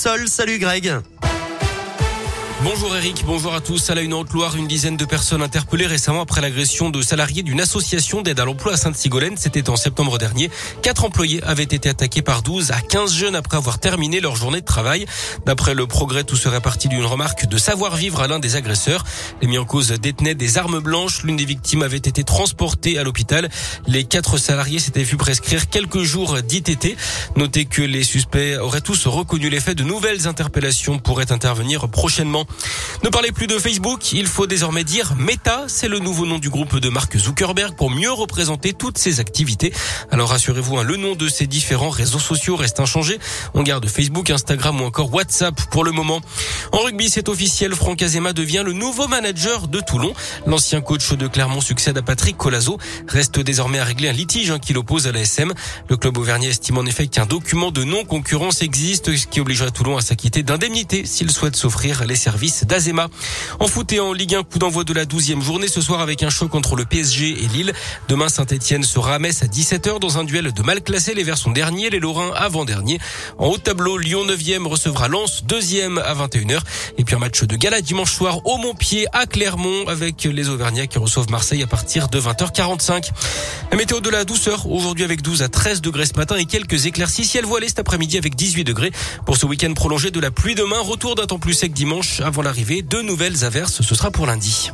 Sol, salut Greg. Bonjour Eric, bonjour à tous. À la une Haute-Loire, une dizaine de personnes interpellées récemment après l'agression de salariés d'une association d'aide à l'emploi à Sainte-Sigolène. C'était en septembre dernier. Quatre employés avaient été attaqués par 12 à 15 jeunes après avoir terminé leur journée de travail. D'après le progrès, tout serait parti d'une remarque de savoir-vivre à l'un des agresseurs. Les mis en cause détenaient des armes blanches. L'une des victimes avait été transportée à l'hôpital. Les quatre salariés s'étaient vus prescrire quelques jours d'ITT. Notez que les suspects auraient tous reconnu les faits. De nouvelles interpellations pourraient intervenir prochainement. Ne parlez plus de Facebook, il faut désormais dire Meta, c'est le nouveau nom du groupe de Mark Zuckerberg pour mieux représenter toutes ses activités. Alors rassurez-vous, hein, le nom de ces différents réseaux sociaux reste inchangé. On garde Facebook, Instagram ou encore WhatsApp pour le moment. En rugby, c'est officiel, Franck Azema devient le nouveau manager de Toulon. L'ancien coach de Clermont succède à Patrick Colazo. Reste désormais à régler un litige hein, qui l'oppose à la SM. Le club auvergnat estime en effet qu'un document de non-concurrence existe, ce qui obligerait Toulon à s'acquitter d'indemnités s'il souhaite s'offrir les services d'Azema. En foot et en Ligue 1, coup d'envoi de la 12e journée ce soir avec un choc entre le PSG et Lille. Demain, Saint-Etienne sera à Metz à 17h dans un duel de mal classé. Les Verts sont derniers, les Lorrains avant-dernier. En haut tableau, Lyon 9e recevra Lens 2e à 21h. Et puis un match de gala dimanche soir au Montpied à Clermont avec les Auvergnats qui reçoivent Marseille à partir de 20h45. La météo de la douceur aujourd'hui avec 12 à 13 degrés ce matin et quelques éclaircies ciel voilé cet après-midi avec 18 degrés. Pour ce week-end prolongé de la pluie demain, retour d'un temps plus sec dimanche avant l'arrivée de nouvelles averses. Ce sera pour lundi.